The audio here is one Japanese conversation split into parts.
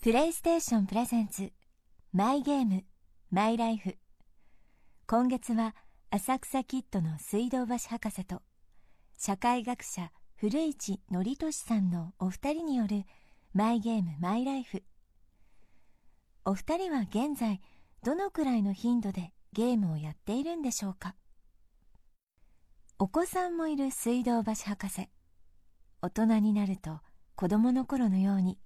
プレイステーションプレゼンツマイゲームマイライフ。今月は浅草キッドの水道橋博士と社会学者古市憲寿さんのお二人によるマイゲームマイライフ。お二人は現在どのくらいの頻度でゲームをやっているんでしょうか。お子さんもいる水道橋博士。大人になると子供の頃のように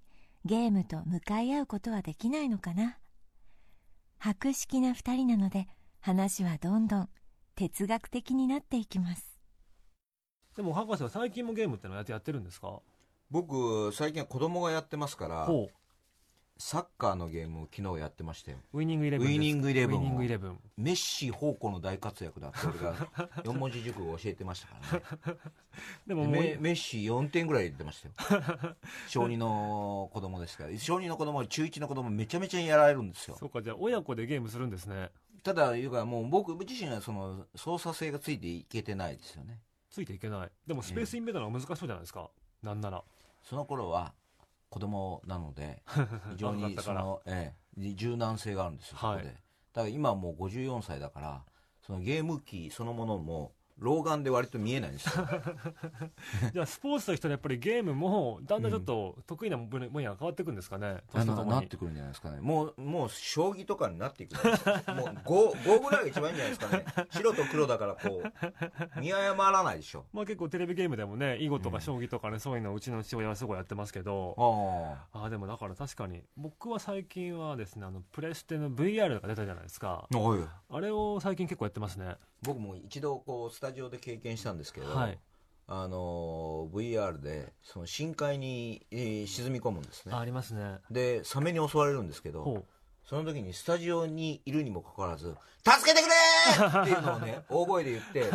ゲームと向かい合うことはできないのかな？博識な二人なので話はどんどん哲学的になっていきます。でも博士は最近もゲームってのやってやってるんですか？僕最近は子供がやってますからほサッカーのゲームを昨日やってましたよ。うウイニングイレブンウイニングイレブンを。ウイニングイレブン。メッシ宝庫の大活躍だって俺が四文字熟語を教えてましたからね。でももうメメッシ4点ぐらい入れてましたよ。小2の子供ですから。小2の子供は中1の子供めちゃめちゃやられるんですよ。そうかじゃあ親子でゲームするんですね。ただいうかもう僕自身はその操作性がついていけてないですよね。ついていけない。でもスペースインベーダーの難しそうじゃないですか、なんなら。その頃は子供なので 非常にその、ええ、柔軟性があるんですよ、はいそこで。だから今はもう54歳だからそのゲーム機そのものも老眼で割と見えないんですよ。じゃあスポーツとしてのやっぱりゲームもだんだんちょっと得意な分野が変わっていくんですかね、あ年とともに。のなってくるんじゃないですかね。もうもう将棋とかになっていくもう 5, 5ぐらいが一番いいんじゃないですかね。白と黒だからこう。見誤らないでしょ。まあ結構テレビゲームでもね囲碁とか将棋とかね、そういうのをうちの父親はすごいやってますけど、あああでもだから確かに僕は最近はですねあのプレステの VR が出たじゃないですか。あれを最近結構やってますね。僕も一度こうスタジオで経験したんですけど、はい。あの VR でその深海に、えー沈み込むんですね。あありますね。でサメに襲われるんですけどその時にスタジオにいるにもかかわらず「助けてくれ!」っていうのをね大声で言って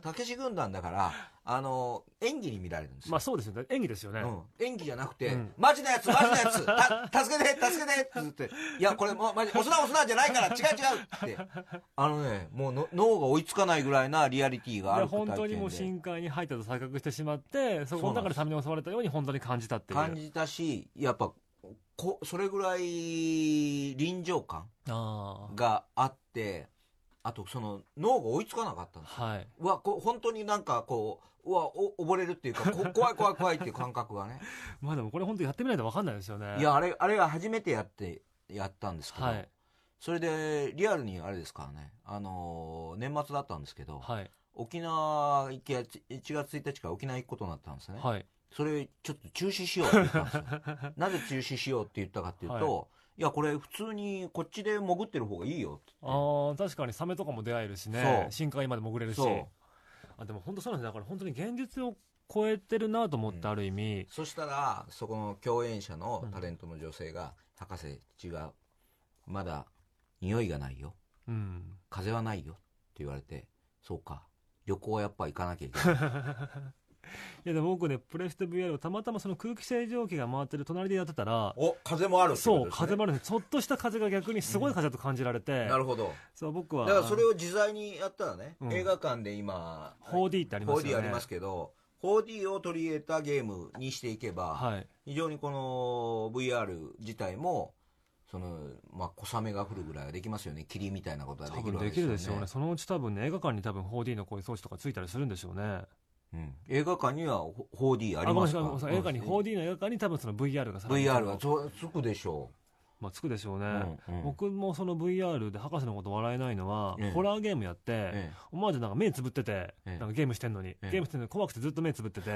たけし軍団だからあの演技に見られるんですよ、まあそうですよね。演技ですよね、うん、演技じゃなくて、うん。マジなやつマジなやつた 助けて助けてって言って「いやこれもうマジ押すな押すな」じゃないから違う違うって。あのねもうの脳が追いつかないぐらいなリアリティがあでる本当にもう深海に入ったと錯覚してしまってそこの中でサメに襲われたように本当に感じたっていう。感じたしやっぱこそれぐらい臨場感あがあってあとその脳が追いつかなかったんですあはい、うわこう本当になんかこううわお溺れるっていうかこ 怖い怖い怖いっていう感覚がね。まあでもこれ本当やってみないと分かんないですよね。いやあれあれが初めてやってやったんですけど、はい。それでリアルにあれですからね。あのー年末だったんですけど、はい。沖縄行きや1月1日から沖縄行くことになったんですね、はい。それちょっと中止しようって言ったんですよ。なぜ中止しようって言ったかっていうと、、はいやこれ普通にこっちで潜ってる方がいいよって。ああ確かにサメとかも出会えるしね。深海まで潜れるし。あでも本当そうなんです。だから本当に現実を超えてるなと思って、うん。ある意味。そしたらそこの共演者のタレントの女性が「博士違うまだ匂いがないよ。うん。風はないよ」って言われて「そうか。旅行はやっぱ行かなきゃいけない」いやでも僕ねプレステ VR をたまたまその空気清浄機が回ってる隣でやってたらお風もあるってことそうですね。風もあるんです。ちょっとした風が逆にすごい風だと感じられて、なるほど。そう僕は。だからそれを自在にやったらね、うん。映画館で今 4D ってありますよね。4D ありますけど 4D を取り入れたゲームにしていけば、はい。非常にこの VR 自体もその、まあ、小雨が降るぐらいはできますよね。霧みたいなことがで多分きるわけできるでしょうね。ねそのうち多分ね映画館に多分 4D のこういう装置とかついたりするんでしょうねうん、映画館には 4D ありますか？なさいごめんなさい。映画に 4D の映画館に多分その VR が VR はつつくでしょまあ、つくでしょうね、う、うんうん。僕もその VR で博士のこと笑えないのは、ええ。ホラーゲームやって、え思わずなんか目つぶってて、ええ。なんかゲームしてんのに、ええ。ゲームしてんのに怖くてずっと目つぶってて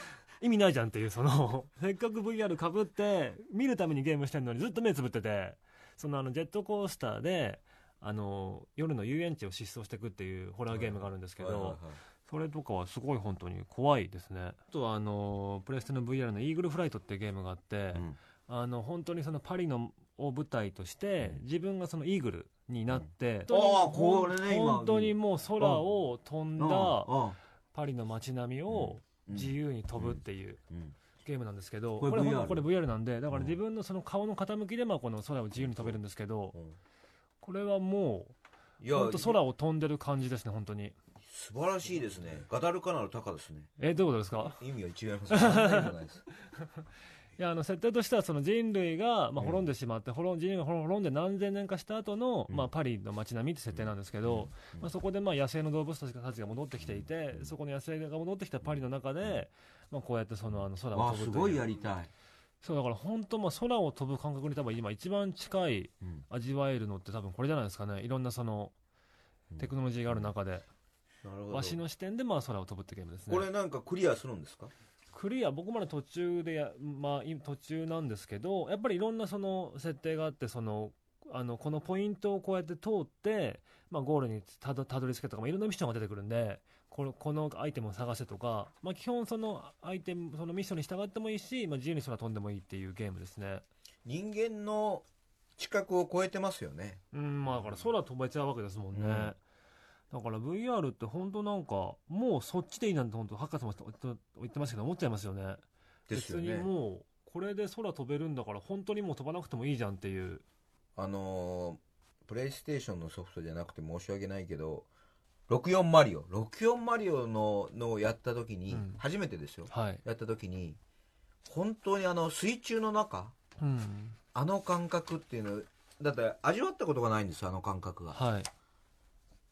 意味ないじゃんっていうその せっかく VR かぶって見るためにゲームしてんのにずっと目つぶっててそのあのジェットコースターであの夜の遊園地を疾走していくっていうホラーゲームがあるんですけど、はいはいはいそれとかはすごい本当に怖いですね。あとはあのプレステの VR のイーグルフライトっていうゲームがあって、うん。あの本当にそのパリのを舞台として、自分がそのイーグルになって、うん。本当にもう空を飛んだうん。パリの街並みをうん。自由に飛ぶっていううん。ゲームなんですけど、これこれ VR これ VR なんでだからうん。自分のその顔の傾きでまあこの空を自由に飛べるんですけど、うん。これはもいうや。本当空を飛んでる感じですね本当に素晴らしいですね。ガダルカナルタカですね。えどういうことですか？意味は違いますいです。いやあの設定としてはその人類が、まあ、うん。滅んでしまって、滅ん人類が滅んで何千年かした後の、うん。まあパリの街並みって設定なんですけど、うん。まあ、そこでまあ野生の動物たちがたちが戻ってきていて、そこの野生が戻ってきたパリの中で、まあ、こうやってそのあの空をわあすごい飛ぶという。やりたい、そうだから本当まあ空を飛ぶ感覚に多分今一番近いうん。味わえるのって多分これじゃないですかね。いろんなそのテクノロジーがある中で、わしの視点でまあ空を飛ぶってゲームですね。これなんかクリアするんですか？クリア僕まで途中でや、まあ、い途中なんですけどやっぱりいろんなその設定があってそのあのこのポイントをこうやって通って、まあ、ゴールにたどたどり着けとか、まあ、いろんなミッションが出てくるんでこのこのアイテムを探せとか、まあ、基本そのアイテムそのミッションに従ってもいいし、まあ、自由に空飛んでもいいっていうゲームですね。人間の知覚を超えてますよね。うんまあだから空飛べちゃうわけですもんね、うんだから VR って本当なんかもうそっちでいいなんて本当博士も言ってましたけど思っちゃいますよね。よね。もうこれで空飛べるんだから本当にもう飛ばなくてもいいじゃんっていう。あのープレイステーションのソフトじゃなくて申し訳ないけど64マリオ。64マリオののをやった時に、うん。初めてですよ。はい、やった時に本当にあの水中の中うん、あの感覚っていうのだって味わったことがないんですよあの感覚が。はい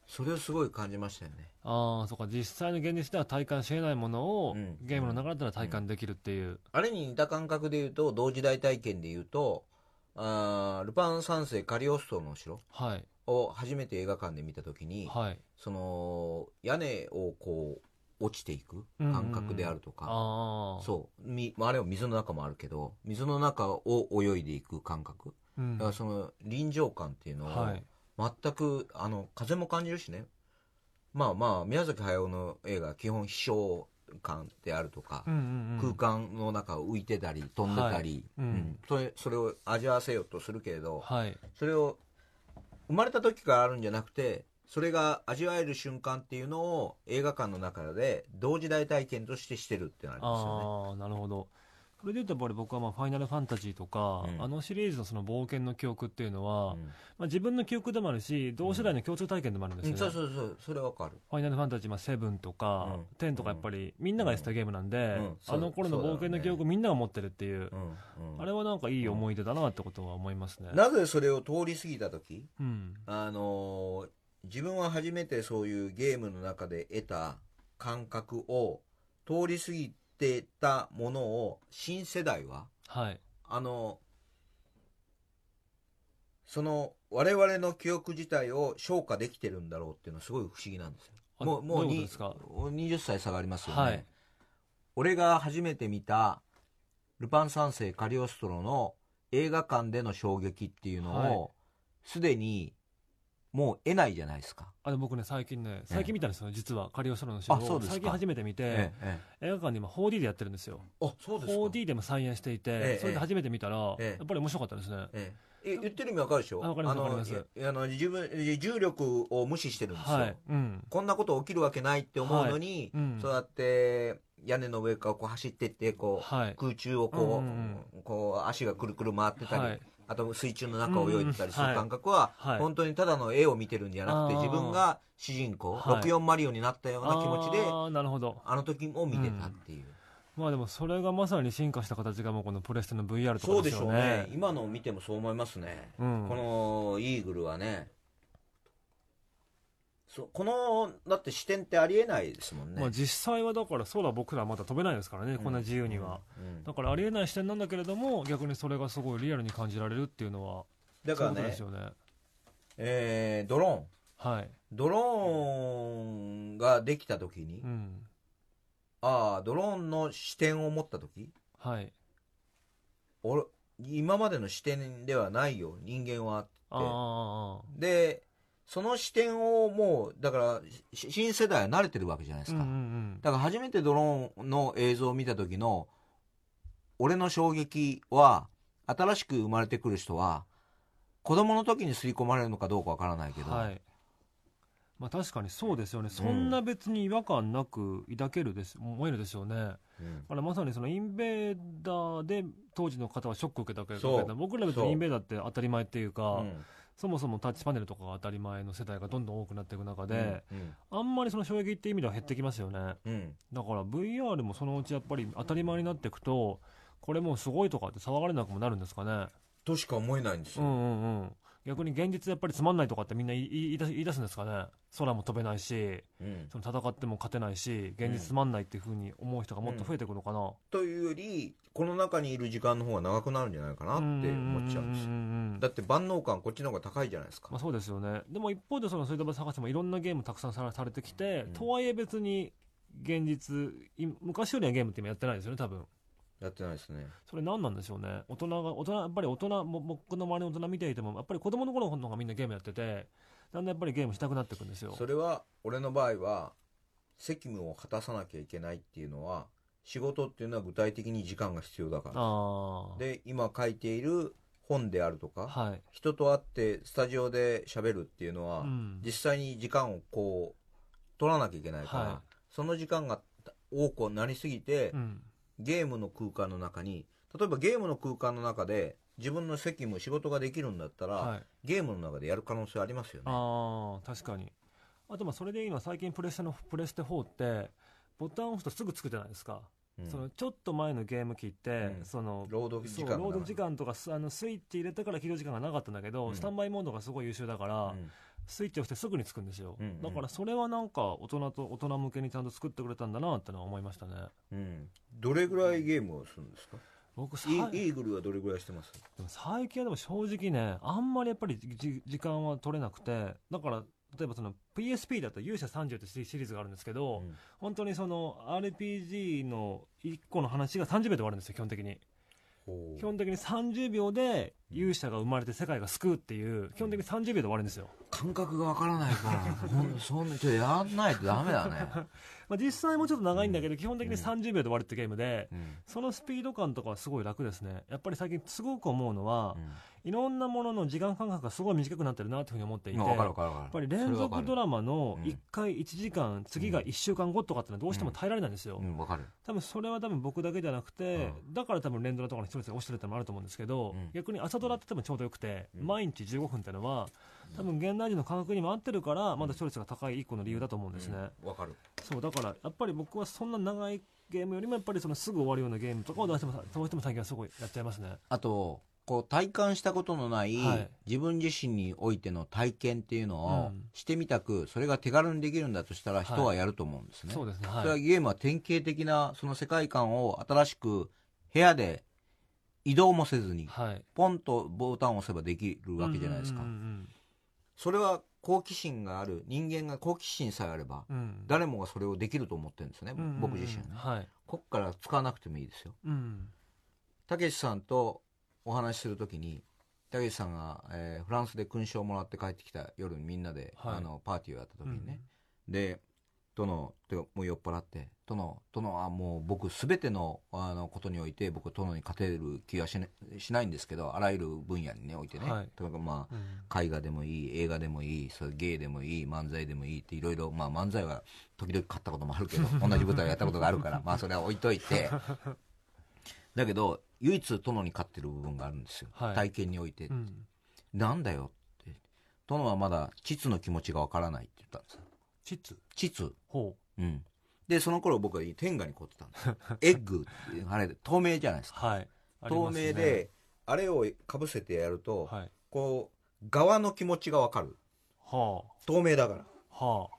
それをすごい感じましたよね。ああそうか。実際の現実では体感しえないものを、うん。ゲームの中だったら体感できるっていう、あれに似た感覚で言うと同時代体験で言うとあールパン三世カリオストロの城はい。を初めて映画館で見た時に、はい。その屋根をこう落ちていく感覚であるとか、ああそう。みまああれは水の中もあるけど水の中を泳いでいく感覚。う、ん、だからその臨場感っていうのをはい全くあの風も感じるしね。まあまあ宮崎駿の映画は基本飛翔感であるとかう、んうんうん、空間の中を浮いてたり飛んでたり、はい。うん。うん。それそれを味わわせようとするけれどはい。それを生まれた時からあるんじゃなくてそれが味わえる瞬間っていうのを映画館の中で同時代体験としてしてるってなりますよね。ああなるほどそれでいうとやっぱり僕はまあファイナルファンタジーとか、うん。あのシリーズのその冒険の記憶っていうのは、うん。まあ、自分の記憶でもあるし同世代の共通体験でもあるんですよね、うん。そうそうそうそれわかる。ファイナルファンタジー、まあ、7とか、うん。10とかやっぱりみんながやってたゲームなんで、うん。そうあの頃の冒険の記憶みんなが持ってるっていう、うん。うん。あれはなんかいい思い出だなってことは思いますね。なぜそれを通り過ぎた時？うん、あのー自分は初めてそういうゲームの中で得た感覚を通り過ぎてたものを新世代ははい。あのその我々の記憶自体を消化できてるんだろうっていうのはすごい不思議なんですよ。あもうもうういうことですか？20歳差がありますよね、はい。俺が初めて見た「ルパン三世カリオストロ」の映画館での衝撃っていうのをすで、にもう得ないじゃないですか、あの僕ね、最近ね、最近見たんですよ、実は、カリオストロのショーを。最近初めて見て、映画館で今 4D でやってるんですよ。えあそうですか 4D でも再演していて、ええそれで初めて見たら、ええやっぱり面白かったですね。えええ言ってる意味わかるでしょ？あわかりますの自分重力を無視してるんですよ、はい。うん。こんなこと起きるわけないって思うのに、うんそうやって屋根の上からこう走ってってこう、はい。空中をこう,、うんうんこう足がくるくる回ってたり、はい。あと水中の中を泳いでたりする感覚は、はい。本当にただの絵を見てるんじゃなくて自分が主人公、はい。64マリオになったような気持ちであああ、なるほど。の時も見てたっていう、まあでも、それがまさに進化した形がもうこのプレステの VR とそうでしょうかですよね。ね。今のを見てもそう思いますね、うん。このイーグルはねそうこのだって視点ってありえないですもんね、まあ実際はだから空僕らまだ飛べないですからね、こんな自由には。うんだからありえない視点なんだけれども、逆にそれがすごいリアルに感じられるっていうのは、だからねですよね。えードローンはい。ドローンができた時に、うん。ああドローンの視点を持った時はい。俺今までの視点ではないよ人間はああ、でその視点をもうだからし新世代は慣れてるわけじゃないですか、うんうんうん。だから初めてドローンの映像を見た時の俺の衝撃は新しく生まれてくる人は子供の時に刷り込まれるのかどうかわからないけど、はい。まあ確かにそうですよね。そんな別に違和感なく抱けるです、思えるでしょうね。うんあれまさにそのインベーダーで当時の方はショックを受けたわけど僕ら別にインベーダーって当たり前っていうか、うんそもそもタッチパネルとかが当たり前の世代がどんどん多くなっていく中で、うんあんまりその衝撃って意味では減ってきますよね。うん。だから VR もそのうちやっぱり当たり前になっていくとこれもうすごいとかって騒がれなくもなるんですかね。としか思えないんですよ、うんうんうん。逆に現実やっぱりつまんないとかってみんな言い出すんですかね空も飛べないしうん。その戦っても勝てないし現実つまんないっていうふうに思う人がもっと増えてくるのかな、というよりこの中にいる時間の方が長くなるんじゃないかなって思っちゃうんですだって万能感こっちの方が高いじゃないですか、まあ、そうですよね。でも一方でその水道橋博士もいろんなゲームたくさんさされてきて、うん。とはいえ別に現実い昔よりはゲームって今やってないですよね多分。やってないですね。それ何なんでしょうね。大人が大人やっぱり大人も僕の周りの大人見ていてもやっぱり子供の頃の方がみんなゲームやっててだんだんやっぱりゲームしたくなってくるんですよ。それは俺の場合は責務を果たさなきゃいけないっていうのは仕事っていうのは具体的に時間が必要だから。で今書いている本であるとかはい、人と会ってスタジオで喋るっていうのは、うん。実際に時間をこう取らなきゃいけないから、はい。その時間が多くなりすぎて、うん。ゲームの空間の中に例えばゲームの空間の中で自分の責務仕事ができるんだったら、はい、ゲームの中でやる可能性ありますよね。ああ確かに。あとまあそれでいいのは最近プレステのプレステ4ってボタンを押すとすぐつくじゃないですか、うん。そのちょっと前のゲーム機って、うん。その労働時間がロード時間とかスあのスイッチ入れてから起動時間がなかったんだけど、うん。スタンバイモードがすごい優秀だから、うん。スイッチを押してすぐにつくんですよ、うんうん。だからそれはなんか大人と大人向けにちゃんと作ってくれたんだなってのは思いましたね。うん。どれぐらいゲームをするんですか？僕さイイーグルはどれぐらいしてます？でも最近はでも正直ねあんまりやっぱりじ時間は取れなくてだから例えばその PSP だと勇者30ってシリーズがあるんですけど、うん。本当にその RPG の1個の話が30秒で終わるんですよ基本的に。基本的に30秒で勇者が生まれて世界が救うっていう基本的に30秒で終わるんですよ、感覚がわからないからほん そんなちょっとやんないとダメだね、まあ、実際もちょっと長いんだけど、基本的に30秒で終わるってゲームで、うん。そのスピード感とかはすごい楽ですね。やっぱり最近すごく思うのは、いろんなものの時間間隔がすごい短くなってるなというふうに思っていて、うん、わかるわかるわかる。やっぱり連続ドラマのうん。1回1時間、次が1週間後とかってのはどうしても耐えられないんですよ、多分それは多分僕だけじゃなくて、だから多分連ドラとかのストレスが落ちてるってのもあると思うんですけど、うん。逆に朝ドラって多分ちょうどよくて、うん。毎日15分ってのは多分現代人の感覚にも合ってるからまだストレスが高い一個の理由だと思うんですね、うん。わかる。そうだからやっぱり僕はそんな長いゲームよりもやっぱりそのすぐ終わるようなゲームとかをどうしてもどうしても最近はすごいやっちゃいますね。あとこう体感したことのない、はい。自分自身においての体験っていうのをうん。してみたく、それが手軽にできるんだとしたら人はやると思うんですね、そうですね。それははいゲームは典型的なその世界観を新しく部屋で移動もせずにはい。ポンとボタンを押せばできるわけじゃないですか、うんうんそれは好奇心がある人間が好奇心さえあればうん。うん誰もがそれをできると思ってるんですね、うんうんうん。僕自身はね。はい。こっから使わなくてもいいですよ。うん。たけしさんとお話しするときにたけしさんが、えーフランスで勲章をもらって帰ってきた夜にみんなで、はい。あのパーティーをやった時にね、で殿てかもう酔っ払って。殿殿はもう僕すべてのあのことにおいて僕殿に勝てる気がし,、ね、しないんですけどあらゆる分野にねおいてね、はい。とかまあうん。絵画でもいい映画でもいいそれ芸でもいい漫才でもいいっていろいろまあ漫才は時々買ったこともあるけど 同じ舞台をやったことがあるからまあそれは置いといて。だけど唯一殿に勝ってる部分があるんですよ、はい。体験において、うん。なんだよって。殿はまだ膣の気持ちがわからないって言ったんですよ。チッツ膣ほう。ん。でその頃僕は天下に凝ってたんです。よ エッグっていうあれ透明じゃないですか。うはい。透明であれをかぶせてやると、はい。こう側の気持ちがわかる。は透明だから。あ。は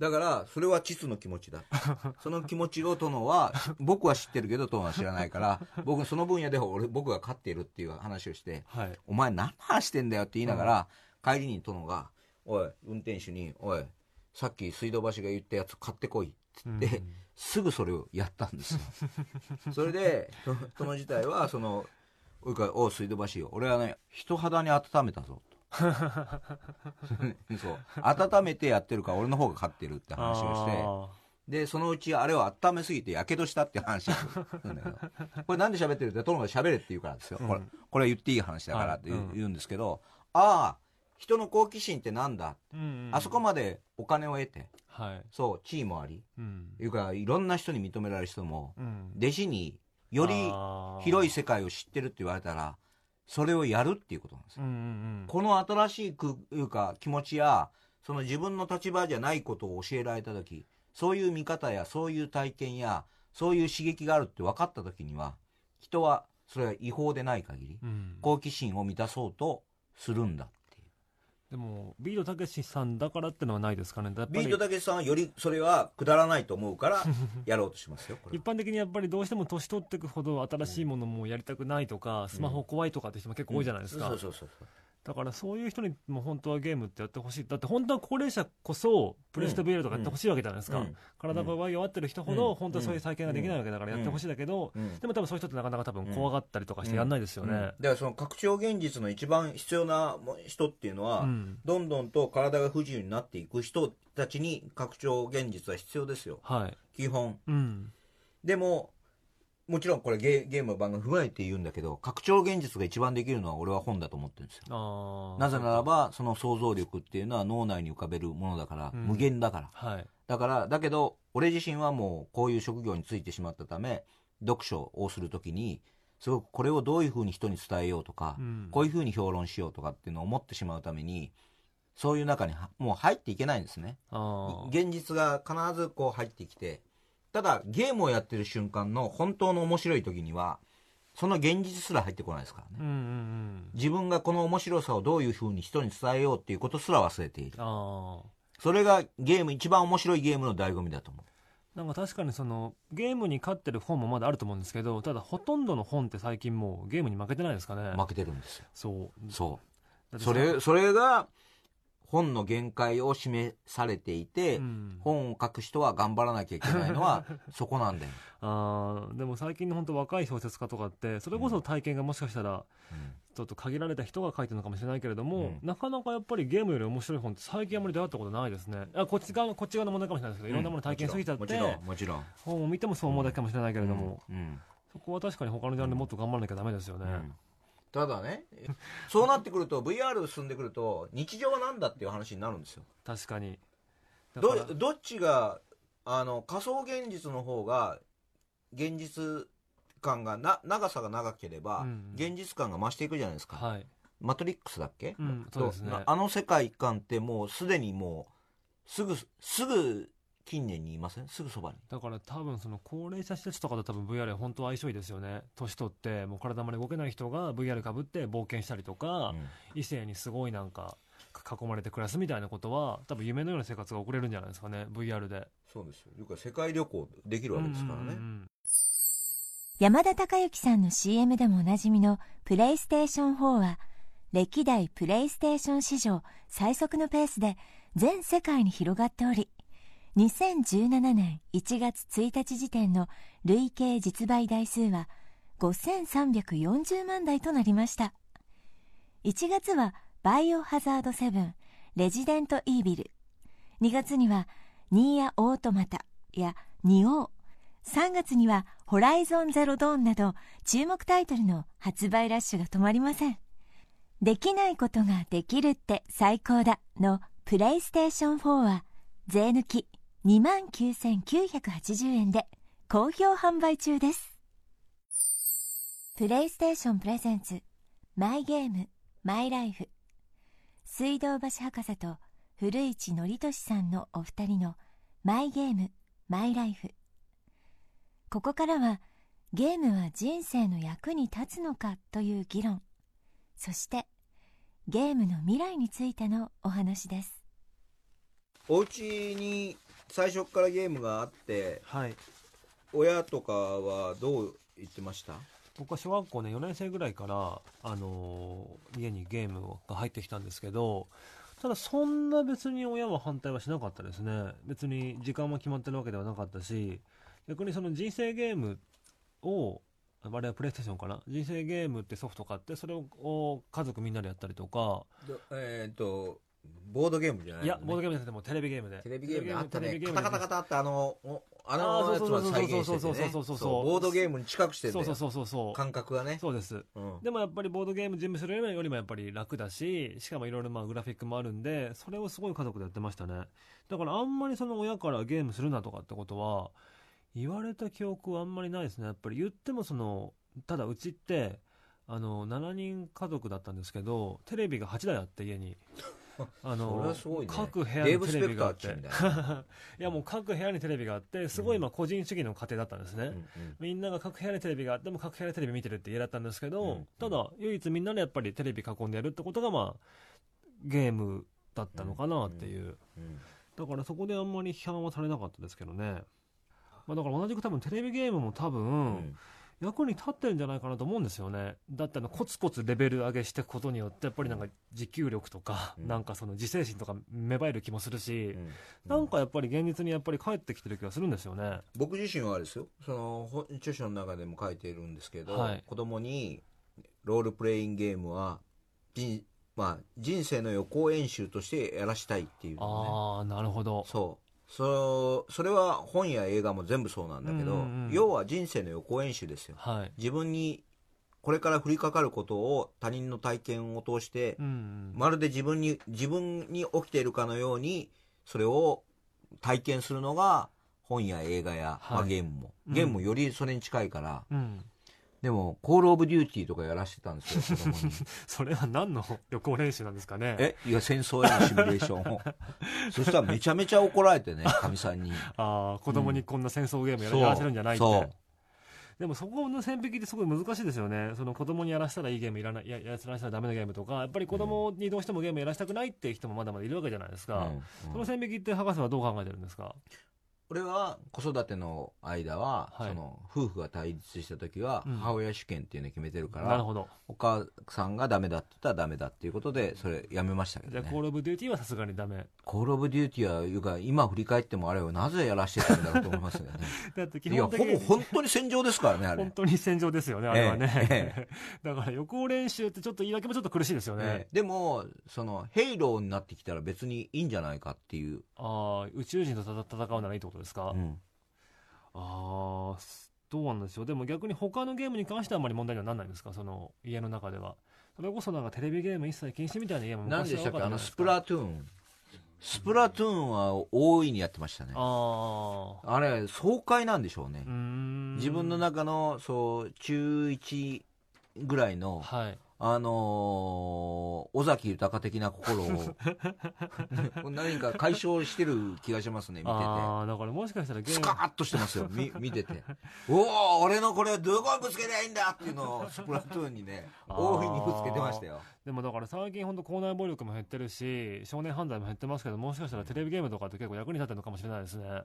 だからそれは膣の気持ちだ。その気持ちを殿は僕は知ってるけど殿は知らないから僕その分野で俺僕が勝っているっていう話をしてあはい。お前何の話してんだよって言いながら、帰りに殿が「おい運転手においさっき水道橋が言ったやつ買ってこい」って言って、うん。すぐそれをやったんですよ。それでと殿自体はその「おいかおう水道橋よ。俺はね人肌に温めたぞ」と。そう。温めてやってるから俺の方が勝ってるって話をしてあでそのうちあれを温めすぎてやけどしたって話をするんだけど。これなんで喋ってるって殿が喋れって言うからですよ、うん。これこれは言っていい話だからって言うん。ですけどああ人の好奇心ってなんだ、ーうんうん。あそこまでお金を得てはい。そう地位もありうん。いうかいろんな人に認められる人もうん。弟子により広い世界を知ってるって言われたらそれをやるっていうことなんですよ、うんうんうん。この新しいくいうか気持ちやその自分の立場じゃないことを教えられた時そういう見方やそういう体験やそういう刺激があるって分かった時には人はそれは違法でない限り、うん。好奇心を満たそうとするんだ。でもビートたけしさんだからってのはないですかね。ビートたけしさんはよりそれはくだらないと思うから やろうとしますよ一般的にやっぱりどうしても年取っていくほど新しいものもやりたくないとか、スマホ怖いとかって人も結構多いじゃないですか、そうそうそうそうだからそういう人にも本当はゲームってやってほしい。だって本当は高齢者こそプレステ VR とかやってほしいわけじゃないですか、うん。体が弱ってる人ほうん。ど本当はそういう体験ができないわけだからやってほしいだけど、うん。でも多分そういう人ってなかなか多分怖がったりとかしてやんないですよね、うん。だからその拡張現実の一番必要な人っていうのは、うん。どんどんと体が不自由になっていく人たちに拡張現実は必要ですよ。はい。基本。うん。でももちろんこれゲゲームの番組踏まえて言うんだけど拡張現実が一番できるのは俺は本だと思ってるんですよ。なぜならばその想像力っていうのは脳内に浮かべるものだから、うん。無限だから。はい。だからだけど俺自身はもうこういう職業についてしまったため読書をするときにすごくこれをどういうふうに人に伝えようとか、うん。こういうふうに評論しようとかっていうのを思ってしまうためにそういう中にはもう入っていけないんですね。現実が必ずこう入ってきてただゲームをやってる瞬間の本当の面白い時にはその現実すら入ってこないですからね、うんうんうん。自分がこの面白さをどういうふうに人に伝えようっていうことすら忘れている。あそれがゲーム一番面白いゲームの醍醐味だと思う。ーなんか確かにそのゲームに勝ってる本もまだあると思うんですけどただほとんどの本って最近もうゲームに負けてないですかね。負けてるんですよ。そう。そう。それそれが本の限界を示されていて、うん。本を書く人は頑張らなきゃいけないのは そこなんだよ、あーでも最近の本当若い小説家とかってそれこそ体験がもしかしたらうん。ちょっと限られた人が書いてるのかもしれないけれども、うん。なかなかやっぱりゲームより面白い本って最近あまり出会ったことないですね。あこっち側こっち側の問題かもしれないですけど、いろんなもの体験しすぎちゃってもちろんもちろん。本を見てもそう思うだけかもしれないけれども、うん。うん。そこは確かに他のジャンルもっと頑張らなきゃダメですよね、うんただねそうなってくると VR 進んでくると日常は何だっていう話になるんですよ。確かに。どどっちがあの仮想現実の方が現実感がな長さが長ければ、うん現実感が増していくじゃないですか、はい、マトリックスだっけ、うん、そうですね。あの世界観ってもうすでにもうすぐすぐ近年にいません？すぐそばに。だから多分その高齢者施設とかと多分 VR 本当相性いいですよね。年取ってもう体あまり動けない人が VR かぶって冒険したりとか、異性にすごいなんか囲まれて暮らすみたいなことは多分夢のような生活が送れるんじゃないですかね VR で。そうですよ。いうか世界旅行できるわけですからね。うんうんうん山田孝之さんの CM でもおなじみのプレイステーション4は歴代プレイステーション史上最速のペースで全世界に広がっており2017年1月1日時点の累計実売台数は5340万台となりました。1月はバイオハザード7レジデントイービル。2月にはニーヤオートマタやニオー。3月にはホライゾンゼロドーンなど注目タイトルの発売ラッシュが止まりません。できないことができるって最高だのプレイステーション4は税抜き。29,980円で好評販売中です。プレイステーションプレゼンツマイゲームマイライフ。水道橋博士と古市憲寿さんのお二人のマイゲームマイライフ。ここからはゲームは人生の役に立つのかという議論。そしてゲームの未来についてのお話です。お家に最初からゲームがあって、はい。親とかはどう言ってました？僕は小学校ね4年生ぐらいから、あのー家にゲームが入ってきたんですけどただそんな別に親は反対はしなかったですね。別に時間も決まってるわけではなかったし逆にその人生ゲームをあれはプレイステーションかな？人生ゲームってソフト買ってそれを家族みんなでやったりとか。えっ、と、ボードゲームじゃないいやボードゲームじゃなくてもテレビゲームで。テレビゲームであったね。テレビゲームで。カタカタカタってあの、おああのーやつまで再現しててそうそうそう。ね。そうそうそうそう。ボードゲームに近くしてんだよ。そうそうそうそう。そう感覚がね。そうです。うんでもやっぱりボードゲーム準備するよりもやっぱり楽だししかもいろいろまあグラフィックもあるんでそれをすごい家族でやってましたね。だからあんまりその親からゲームするなとかってことは言われた記憶はあんまりないですね。やっぱり言ってもそのただうちってあの7人家族だったんですけどテレビが8台あって家に あのね。各部屋にテレビがあって。いやもう各部屋にテレビがあってすごい今個人主義の家庭だったんですね、うんうん。みんなが各部屋にテレビがあっても各部屋でテレビ見てるって家だったんですけど、うんただ唯一みんなでやっぱりテレビ囲んでやるってことがまあゲームだったのかなっていう、うん。だからそこであんまり批判はされなかったですけどね、まあ、だから同じく多分テレビゲームも多分、うん役に立ってるんじゃないかなと思うんですよね。だってあのコツコツレベル上げしていくことによってやっぱりなんか持久力とか、うん。なんかその自制心とか芽生える気もするし、うん。なんかやっぱり現実にやっぱり帰ってきてる気がするんですよね。僕自身はあれですよ。その本著書の中でも書いているんですけど、はい。子子供にロールプレイングゲームは人,、まあ、人生の予行演習としてやらしたいっていうのね。ああなるほど。そうそそれは本や映画も全部そうなんだけど、うんうんうん。要は人生の予行演習ですよ。はい。自分にこれから降りかかることを他人の体験を通してうんうん。まるで自分に自分に起きているかのようにそれを体験するのが本や映画や、はい。まあ、ゲームも。うん。ゲームもよりそれに近いから、うんでもコール・オブ・デューティーとかやらせてたんですよ 子供に。それは何の 予行練習なんですかね？えいや戦争へのシミュレーションを。そしたらめちゃめちゃ怒られてねかみさんに。ああ子供にこんな戦争ゲームやら,、せるんじゃないって。そう。でもそこの線引きってすごい難しいですよね。その子供にやらせたらいいゲームいらないややらせたらダメなゲームとかやっぱり子供にどうしてもゲームやらせたくないっていう人もまだまだいるわけじゃないですか、うん。うん。その線引きって博士はどう考えてるんですか？俺は子育ての間は、はい。その夫婦が対立した時はうん。母親主権っていうのを決めてるから、なるほど。お母さんがダメだって言ったらダメだっていうことでそれやめましたけどね。じゃあコール・オブ・デューティーはさすがにダメ。コール・オブ・デューティーはいうか今振り返ってもあれをなぜやらしてたんだろうと思いますよね。だって基いやほぼ本当に戦場ですからねあれ。本当に戦場ですよねあれはね、え だから予行練習ってちょっと言い訳もちょっと苦しいですよね、ええ。でもそのヘイローになってきたら別にいいんじゃないかっていう、ああ宇宙人と戦戦うならいいってことですか、うん。ああどうなんでしょう。でも逆に他のゲームに関してはあまり問題にはならないんですか？その家の中では。それこそなんかテレビゲーム一切禁止みたいなゲームも何でしたっけ？あのスプララトゥーン。スプラトゥーンは大いにやってましたね。あああれ爽快なんでしょうね。う自分の中のそう中1ぐらいのはいあのー尾崎豊的な心を 何か解消してる気がしますね見てて。ああだからもしかしたらゲームスカーッとしてますよみ 見てて。おお俺のこれどこにぶつけりゃいいんだっていうのをスプラトゥーンにね大いにぶつけてましたよ。でもだから最近本当校内暴力も減ってるし少年犯罪も減ってますけどもしかしたらテレビゲームとかって結構役に立ってるのかもしれないですね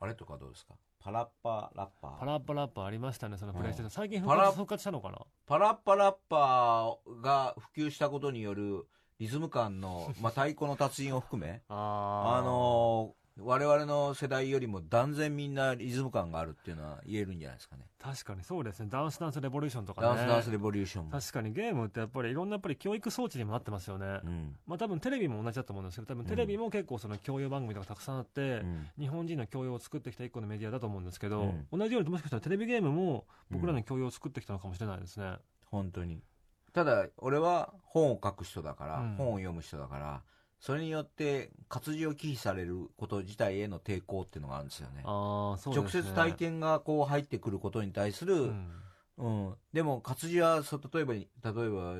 あれとかどうですか？パラッパラッパー。パラッパラッパありましたねそのプレイステーション。最近復パラ活復活したのかな？パラッパラッパーが普及したことによるリズム感の、まあ、太鼓の達人を含め ああのー我々の世代よりも断然みんなリズム感があるっていうのは言えるんじゃないですかね。確かにそうですね。ダンスダンスレボリューションとかね。ダンスダンスレボリューションも、確かにゲームってやっぱりいろんなやっぱり教育装置にもなってますよね、うん。まあ多分テレビも同じだと思うんですけど多分テレビも結構その教養番組とかたくさんあって、うん。日本人の教養を作ってきた一個のメディアだと思うんですけど、うん。同じようにもしかしたらテレビゲームも僕らの教養を作ってきたのかもしれないですね、本当に。ただ俺は本を書く人だから、うん。本を読む人だからそれによって活字を忌避されること自体への抵抗っていうのがあるんですよね。ああそうですね。直接体験がこう入ってくることに対する、うん。うん、でも活字はそう例えば例えば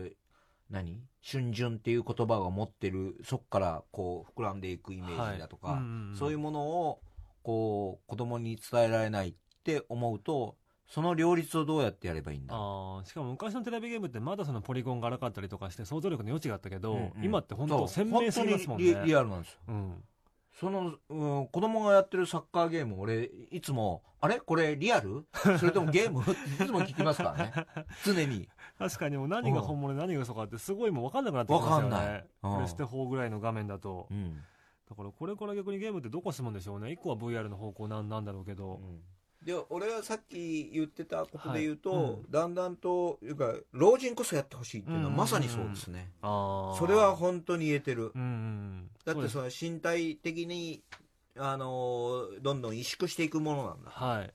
何？春巡っていう言葉が持ってるそこからこう膨らんでいくイメージだとか、はい。うんうん。そういうものをこう子供に伝えられないって思うとその両立をどうやってやればいいんだ？あーしかも昔のテレビゲームってまだそのポリゴンが荒かったりとかして想像力の余地があったけど、うんうん。今って本当鮮明すぎますもんね。リリアルなんですよ。うん、その、うん、子供がやってるサッカーゲーム俺いつもあれ？これリアル？それともゲーム？いつも聞きますからね。常に。確かにもう何が本物で何が嘘かってすごいもう分かんなくなってきますよね。わかんない。うん。プレステ4ぐらいの画面だと。うん。だからこれから逆にゲームってどこ進むんでしょうね。1個は VR の方向なんなんだろうけど、で俺はさっき言ってたことで言うと、はい。うん。だんだんというか老人こそやってほしいっていうのはうん。まさにそうですね、ああそれは本当に言えてる。うんうんだってその身体的にあのーどんどん萎縮していくものなんだ。はい。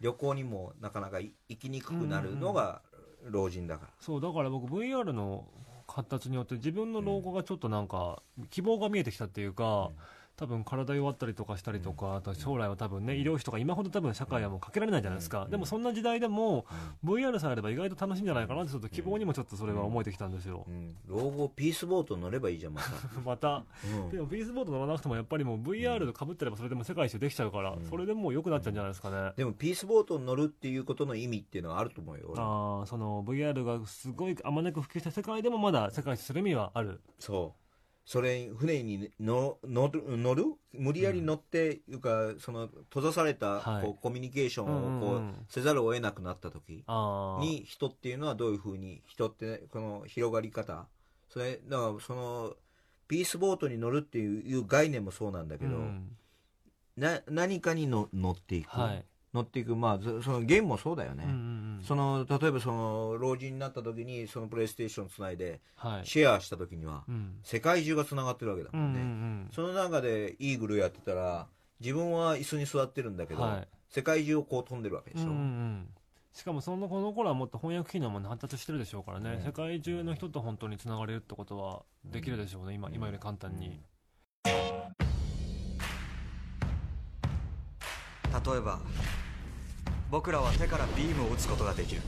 旅行にもなかなか行きにくくなるのが老人だから、そうだから僕 VR の発達によって自分の老後がちょっとなんか希望が見えてきたっていうか、多分体弱ったりとかしたりとか、あと将来は多分ね、医療費とか今ほど多分社会はもうかけられないじゃないですか。でもそんな時代でも、VR さえあれば意外と楽しいんじゃないかなってちょっと希望にもちょっとそれは思えてきたんですよ。う。ん。老後ピースボート乗ればいいじゃんまた、また、うん。でもビーズボード乗らなくてもやっぱりもう VR とかぶってればそれでも世界一周できちゃうから、それでもう良くなっちゃうんじゃないですかね。でもピースボートに乗るっていうことの意味っていうのはあると思うよ俺ああその VR がすごいあまねく普及した世界でもまだ世界一周する意味はある。そうそれ船にの乗る乗る？無理やり乗って、いうかその閉ざされたはい。こうコミュニケーションをこう、うんうんうん。せざるを得なくなった時。に人っていうのはどういうふうに人ってね、この広がり方？それだからそのピースボートに乗るっていう概念もそうなんだけど、うん。な何かにの乗っていく、はい。乗っていくまあずそのゲームもそうだよね、うんうんうん。その例えばその老人になった時にそのプレイステーションつないではい。シェアした時にはうん。世界中がつながってるわけだうんうんもんね、うん。その中でイーグルやってたら自分は椅子に座ってるんだけど、はい。世界中をこう飛んでるわけでしょ、うんうんうん。しかもそのこの頃はもっと翻訳機能も発達してるでしょうからね、うん。世界中の人と本当につながれるってことはできるでしょうね、今今より簡単に。例えば僕らは手からビームを撃つことができる。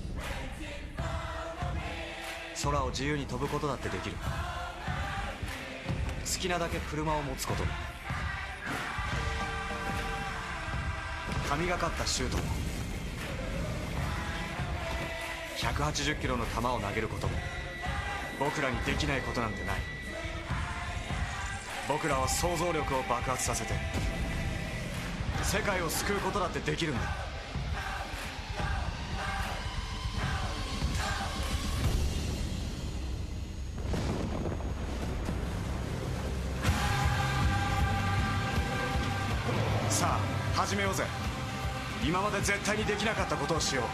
空を自由に飛ぶことだってできる。好きなだけ車を持つこと。も神がかったシュート。も180キロの球を投げることも。僕らにできないことなんてない。僕らは想像力を爆発させて世界を救うことだってできるんだ。ぜ。今まで絶対にできなかったことをしよう。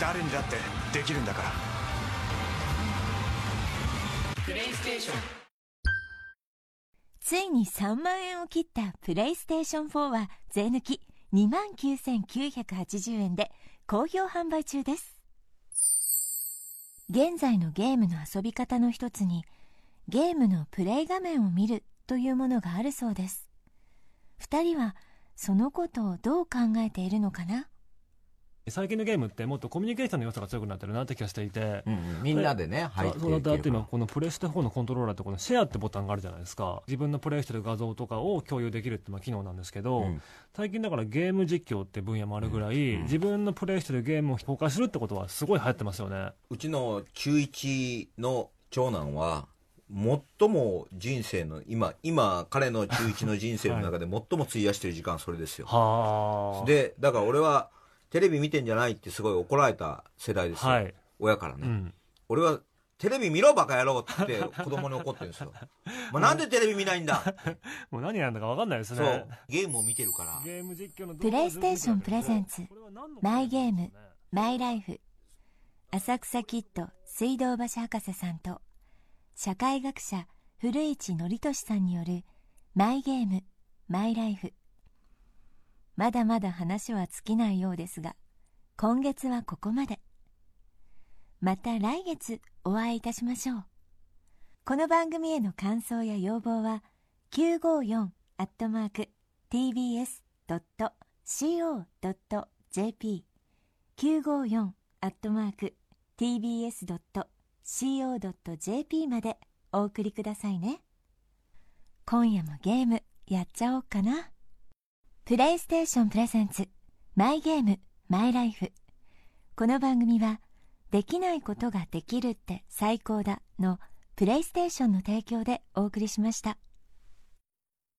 誰にだってできるんだから。ついに3万円を切ったプレイステーション4は税抜き29,980円で好評販売中です。現在のゲームの遊び方の一つにゲームのプレイ画面を見るというものがあるそうです。2人はそのことをどう考えているのかな？最近のゲームってもっとコミュニケーションの良さが強くなってるなって気がしていて、うんうん。みんなでね入ってそうだってあっていうのはるこのプレステ4のコントローラーってこのシェアってボタンがあるじゃないですか。自分のプレイしてる画像とかを共有できるってまあ機能なんですけど、うん。最近だからゲーム実況って分野もあるぐらい、自分のプレイしてるゲームを公開するってことはすごい流行ってますよね。うちの中1の長男は最も人生の今今彼の中1の人生の中で最も費やしてる時間はそれですよ、はあ。でだから俺はテレビ見てんじゃないってすごい怒られた世代ですよ、はい、親からね、うん、俺はテレビ見ろバカ野郎って子供に怒ってるんですよ。まあ、なんでテレビ見ないんだ？もう何やんだか分かんないですそう。ねゲームを見てるから。ゲーム実況のプレイステーションプレゼンツ。マイゲーム。マイライフ。浅草キッド。水道橋博士さんと社会学者古市憲寿さんによるマイゲームマイライフまだまだ話は尽きないようですが今月はここまで。また来月お会いいたしましょう。この番組への感想や要望は954 tbs.co.jp 954 tbs.co.jp co.jp までお送りくださいね。今夜もゲームやっちゃおうかな。プレイステーションプレゼンツ。マイゲーム。マイライフ。この番組はできないことができるって最高だのプレイステーションの提供でお送りしました。